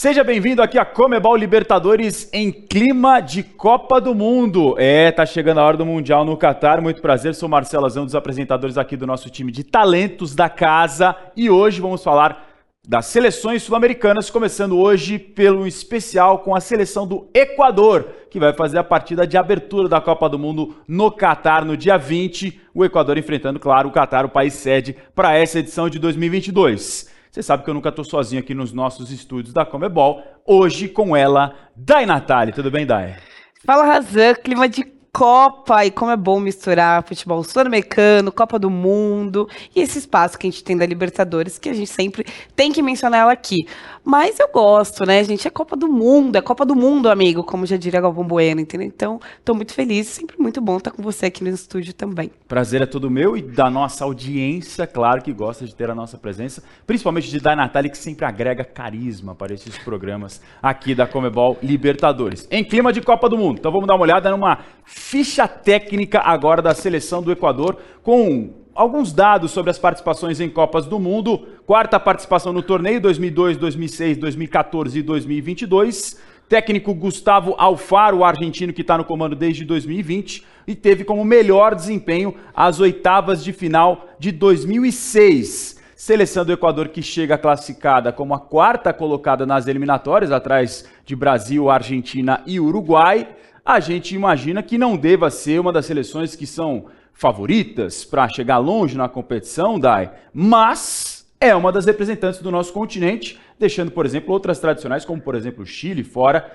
Seja bem-vindo aqui a Comebol Libertadores em clima de Copa do Mundo. É, tá chegando a hora do Mundial no Catar. Muito prazer, sou Marcelo Azão, um dos apresentadores aqui do nosso time de talentos da casa. E hoje vamos falar das seleções sul-americanas, começando hoje pelo especial com a seleção do Equador, que vai fazer a partida de abertura da Copa do Mundo no Catar no dia 20. O Equador enfrentando, claro, o Catar, o país sede, para essa edição de 2022. Você sabe que eu nunca estou sozinho aqui nos nossos estúdios da Comebol. Hoje com ela, Dai Natali. Tudo bem, Dai? Fala, Razan. Clima de Copa e como é bom misturar futebol sul-americano, Copa do Mundo e esse espaço que a gente tem da Libertadores, que a gente sempre tem que mencionar ela aqui. Mas eu gosto, né, gente? É Copa do Mundo, é Copa do Mundo, amigo, como já diria Galvão Bueno, entendeu? Então, tô muito feliz, sempre muito bom estar com você aqui no estúdio também. Prazer é todo meu e da nossa audiência, claro que gosta de ter a nossa presença, principalmente de da Natália, que sempre agrega carisma para esses programas aqui da Comebol Libertadores. Em clima de Copa do Mundo. Então vamos dar uma olhada numa ficha técnica agora da seleção do Equador, com alguns dados sobre as participações em Copas do Mundo. Quarta participação no torneio 2002, 2006, 2014 e 2022. Técnico Gustavo Alfaro, argentino que está no comando desde 2020 e teve como melhor desempenho as oitavas de final de 2006. Seleção do Equador que chega classificada como a quarta colocada nas eliminatórias, atrás de Brasil, Argentina e Uruguai a gente imagina que não deva ser uma das seleções que são favoritas para chegar longe na competição, Dai, mas é uma das representantes do nosso continente, deixando, por exemplo, outras tradicionais, como por exemplo o Chile fora,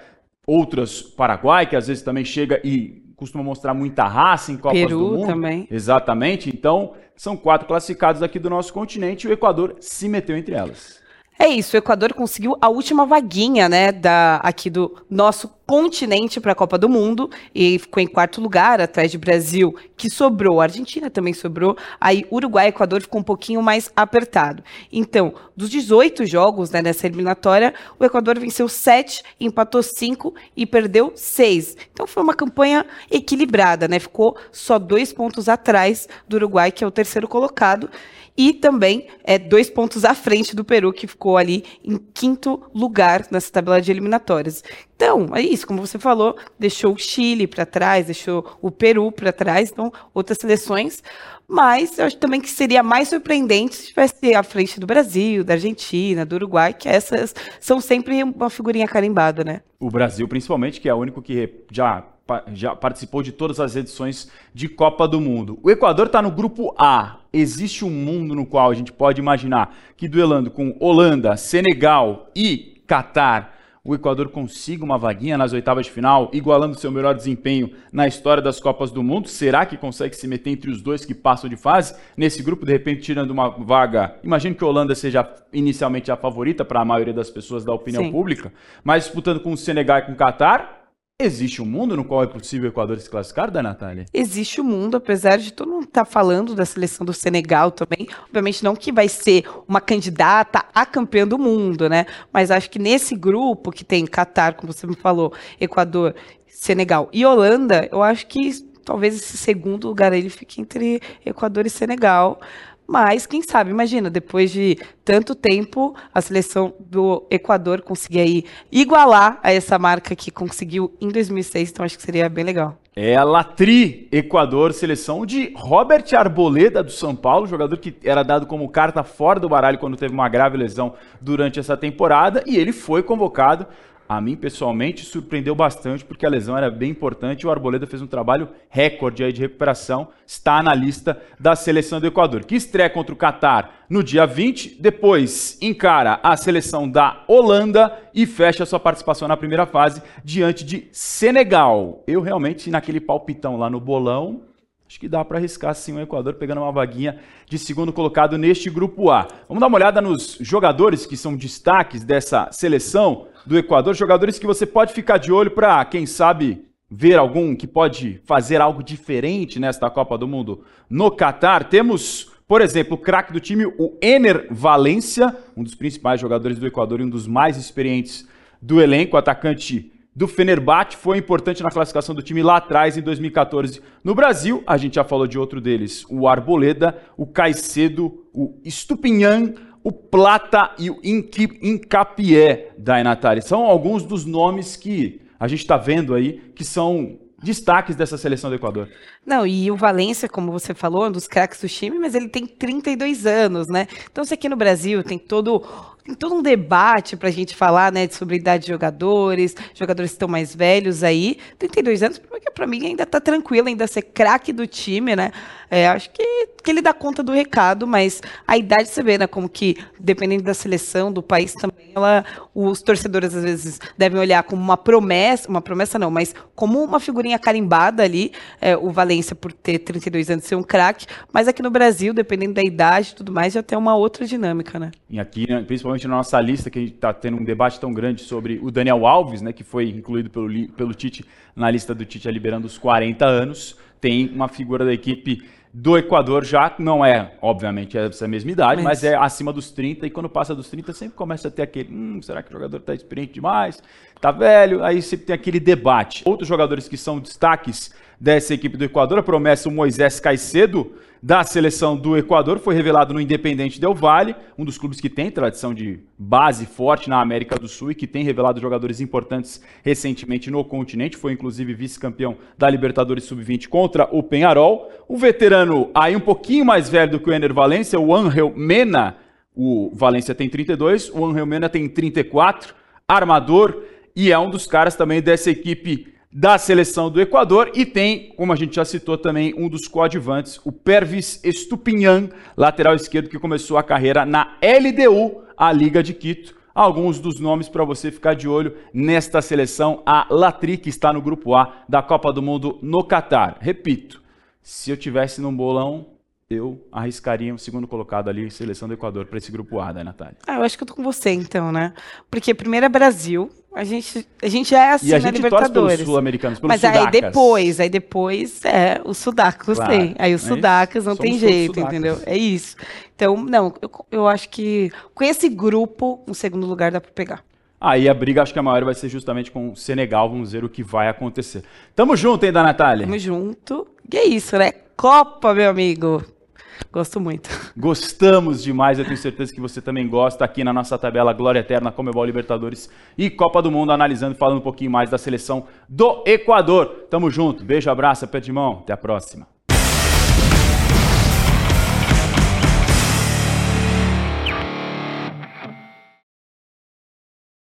outras Paraguai, que às vezes também chega e costuma mostrar muita raça em Copas Peru do Mundo. também. Exatamente. Então, são quatro classificados aqui do nosso continente e o Equador se meteu entre elas. É isso, o Equador conseguiu a última vaguinha, né, da, aqui do nosso continente para a Copa do Mundo e ficou em quarto lugar, atrás de Brasil, que sobrou. A Argentina também sobrou. Aí Uruguai e Equador ficou um pouquinho mais apertado. Então, dos 18 jogos né, nessa eliminatória, o Equador venceu 7, empatou 5 e perdeu 6. Então foi uma campanha equilibrada, né? Ficou só dois pontos atrás do Uruguai, que é o terceiro colocado e também é, dois pontos à frente do Peru, que ficou ali em quinto lugar nessa tabela de eliminatórias. Então, é isso, como você falou, deixou o Chile para trás, deixou o Peru para trás, então outras seleções, mas eu acho também que seria mais surpreendente se tivesse à frente do Brasil, da Argentina, do Uruguai, que essas são sempre uma figurinha carimbada, né? O Brasil, principalmente, que é o único que já já participou de todas as edições de Copa do Mundo. O Equador está no grupo A. Existe um mundo no qual a gente pode imaginar que duelando com Holanda, Senegal e Catar, o Equador consiga uma vaguinha nas oitavas de final, igualando seu melhor desempenho na história das Copas do Mundo? Será que consegue se meter entre os dois que passam de fase? Nesse grupo, de repente, tirando uma vaga. Imagino que a Holanda seja inicialmente a favorita para a maioria das pessoas da opinião Sim. pública, mas disputando com o Senegal e com o Catar, Existe um mundo no qual é possível o Equador se classificar, da Natália? Existe um mundo, apesar de todo mundo estar tá falando da seleção do Senegal também. Obviamente não que vai ser uma candidata a campeã do mundo, né? Mas acho que nesse grupo que tem Catar, como você me falou, Equador, Senegal e Holanda, eu acho que talvez esse segundo lugar ele fique entre Equador e Senegal. Mas, quem sabe, imagina, depois de tanto tempo, a seleção do Equador conseguir aí igualar a essa marca que conseguiu em 2006, então acho que seria bem legal. É a Latri Equador, seleção de Robert Arboleda do São Paulo, jogador que era dado como carta fora do baralho quando teve uma grave lesão durante essa temporada, e ele foi convocado a mim, pessoalmente, surpreendeu bastante, porque a lesão era bem importante e o Arboleda fez um trabalho recorde aí de recuperação, está na lista da seleção do Equador, que estreia contra o Catar no dia 20, depois encara a seleção da Holanda e fecha sua participação na primeira fase diante de Senegal. Eu realmente, naquele palpitão lá no bolão, Acho que dá para arriscar sim o Equador pegando uma vaguinha de segundo colocado neste grupo A. Vamos dar uma olhada nos jogadores que são destaques dessa seleção do Equador, jogadores que você pode ficar de olho para, quem sabe, ver algum que pode fazer algo diferente nesta Copa do Mundo no Catar. Temos, por exemplo, o craque do time, o Ener Valência, um dos principais jogadores do Equador e um dos mais experientes do elenco, atacante do Fenerbahçe, foi importante na classificação do time lá atrás, em 2014. No Brasil, a gente já falou de outro deles, o Arboleda, o Caicedo, o Stupinhan, o Plata e o Incapié da Natália. São alguns dos nomes que a gente está vendo aí que são destaques dessa seleção do Equador. Não, e o Valência, como você falou, é um dos craques do time, mas ele tem 32 anos, né? Então, se aqui no Brasil tem todo tem todo um debate para a gente falar, né, sobre idade de jogadores, jogadores que estão mais velhos aí. 32 anos, porque para mim ainda está tranquilo, ainda ser craque do time, né? É, acho que, que ele dá conta do recado, mas a idade você vê, né, como que, dependendo da seleção, do país também, ela, os torcedores às vezes devem olhar como uma promessa, uma promessa não, mas como uma figurinha carimbada ali, é, o Valência por ter 32 anos ser um craque, mas aqui no Brasil, dependendo da idade e tudo mais, já tem uma outra dinâmica, né? E aqui, né, principalmente principalmente na nossa lista, que a gente está tendo um debate tão grande sobre o Daniel Alves, né, que foi incluído pelo, pelo Tite na lista do Tite liberando os 40 anos, tem uma figura da equipe do Equador já não é, obviamente, essa mesma idade, mas, mas é acima dos 30, e quando passa dos 30 sempre começa a ter aquele, hum, será que o jogador está experiente demais? Está velho? Aí sempre tem aquele debate. Outros jogadores que são destaques dessa equipe do Equador, a promessa o Moisés Caicedo, da seleção do Equador, foi revelado no Independente Del Valle, um dos clubes que tem tradição de base forte na América do Sul e que tem revelado jogadores importantes recentemente no continente, foi inclusive vice-campeão da Libertadores Sub-20 contra o Penharol. O veterano aí um pouquinho mais velho do que o Ener Valência, o Angel Mena, o Valência tem 32, o Angel Mena tem 34, armador, e é um dos caras também dessa equipe da seleção do Equador e tem, como a gente já citou também, um dos coadjuvantes, o Pervis Estupinhan, lateral esquerdo que começou a carreira na LDU, a Liga de Quito. Alguns dos nomes para você ficar de olho nesta seleção, a Latri, que está no grupo A da Copa do Mundo no Catar. Repito, se eu tivesse num bolão, eu arriscaria o segundo colocado ali, seleção do Equador, para esse grupo A, né, Natália? Ah, eu acho que eu tô com você, então, né? Porque primeiro é Brasil, a gente, a gente já é assim e a na gente Libertadores. Torce sul-americanos, Mas sudacas. aí depois, aí depois é os sudacos claro, tem. Aí os é sudacas não Somos tem jeito, entendeu? É isso. Então, não, eu, eu acho que com esse grupo, um segundo lugar dá para pegar. Aí a briga, acho que a maior vai ser justamente com o Senegal. Vamos ver o que vai acontecer. Tamo junto, hein, da Natália? Tamo junto. E é isso, né? Copa, meu amigo. Gosto muito. Gostamos demais, eu tenho certeza que você também gosta aqui na nossa tabela Glória Eterna, Comebol Libertadores e Copa do Mundo, analisando e falando um pouquinho mais da seleção do Equador. Tamo junto, beijo, abraço, aperto de mão, até a próxima.